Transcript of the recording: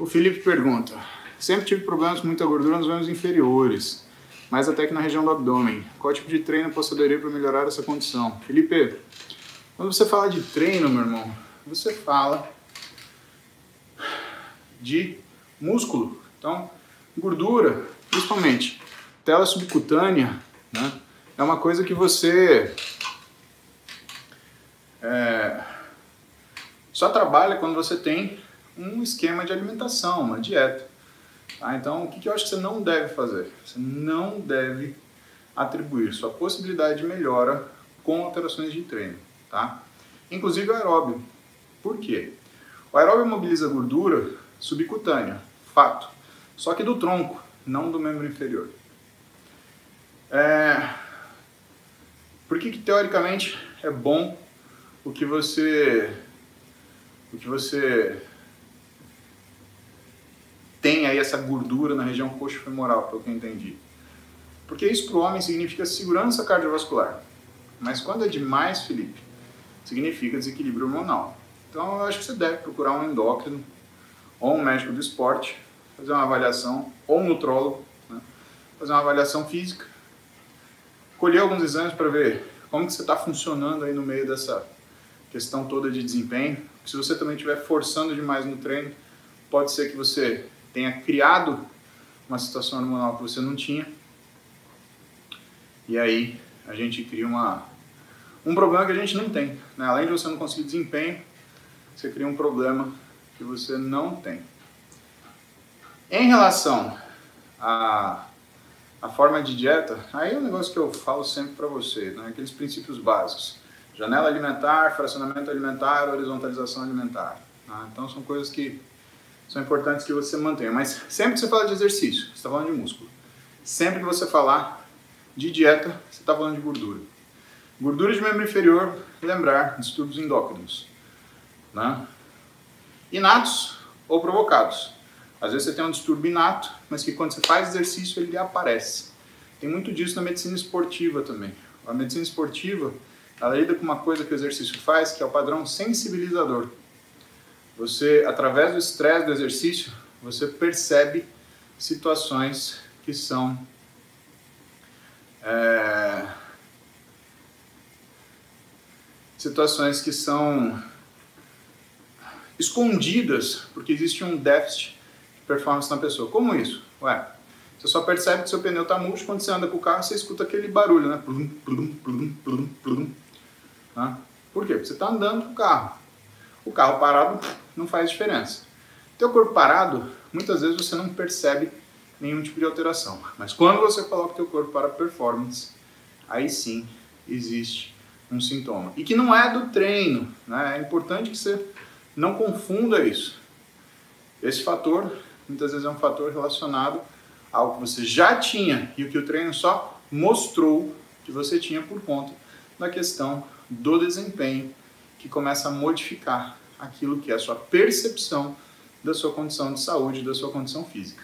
O Felipe pergunta: Sempre tive problemas com muita gordura nos membros inferiores, mas até que na região do abdômen. Qual tipo de treino posso aderir para melhorar essa condição? Felipe, quando você fala de treino, meu irmão, você fala de músculo. Então, gordura, principalmente tela subcutânea, né, é uma coisa que você é, só trabalha quando você tem um esquema de alimentação, uma dieta. Tá? Então, o que, eu acho que você não deve fazer? Você não deve atribuir sua possibilidade de melhora com alterações de treino. Tá? Inclusive o aeróbio. Por quê? O aeróbio mobiliza gordura subcutânea, fato. Só que do tronco, não do membro inferior. É... Por que, que teoricamente é bom o que você o que você tem aí essa gordura na região coxo-femoral, pelo que eu entendi. Porque isso para o homem significa segurança cardiovascular. Mas quando é demais, Felipe, significa desequilíbrio hormonal. Então eu acho que você deve procurar um endócrino ou um médico do esporte, fazer uma avaliação, ou um nutrólogo, né? fazer uma avaliação física, colher alguns exames para ver como que você está funcionando aí no meio dessa questão toda de desempenho. Se você também estiver forçando demais no treino, pode ser que você tenha criado uma situação hormonal que você não tinha. E aí a gente cria uma, um problema que a gente não tem. Né? Além de você não conseguir desempenho, você cria um problema que você não tem. Em relação à, à forma de dieta, aí é um negócio que eu falo sempre para você, né? aqueles princípios básicos. Janela alimentar, fracionamento alimentar, horizontalização alimentar. Tá? Então são coisas que são importantes que você mantenha. Mas sempre que você fala de exercício, você está falando de músculo. Sempre que você falar de dieta, você está falando de gordura. Gordura de membro inferior, lembrar, distúrbios endócrinos. Né? Inatos ou provocados. Às vezes você tem um distúrbio inato, mas que quando você faz exercício ele aparece. Tem muito disso na medicina esportiva também. A medicina esportiva, ela lida com uma coisa que o exercício faz, que é o padrão sensibilizador. Você, através do estresse do exercício, você percebe situações que são é, situações que são escondidas porque existe um déficit de performance na pessoa. Como isso? Ué, você só percebe que seu pneu está murcho quando você anda com o carro, você escuta aquele barulho, né? Plum, plum, plum, plum, plum. Tá? Por quê? Porque você está andando com o carro. O carro parado não faz diferença. Teu corpo parado, muitas vezes você não percebe nenhum tipo de alteração. Mas quando você coloca teu corpo para performance, aí sim existe um sintoma. E que não é do treino, né? É importante que você não confunda isso. Esse fator, muitas vezes é um fator relacionado ao que você já tinha e o que o treino só mostrou que você tinha por conta da questão do desempenho que começa a modificar aquilo que é a sua percepção da sua condição de saúde, da sua condição física.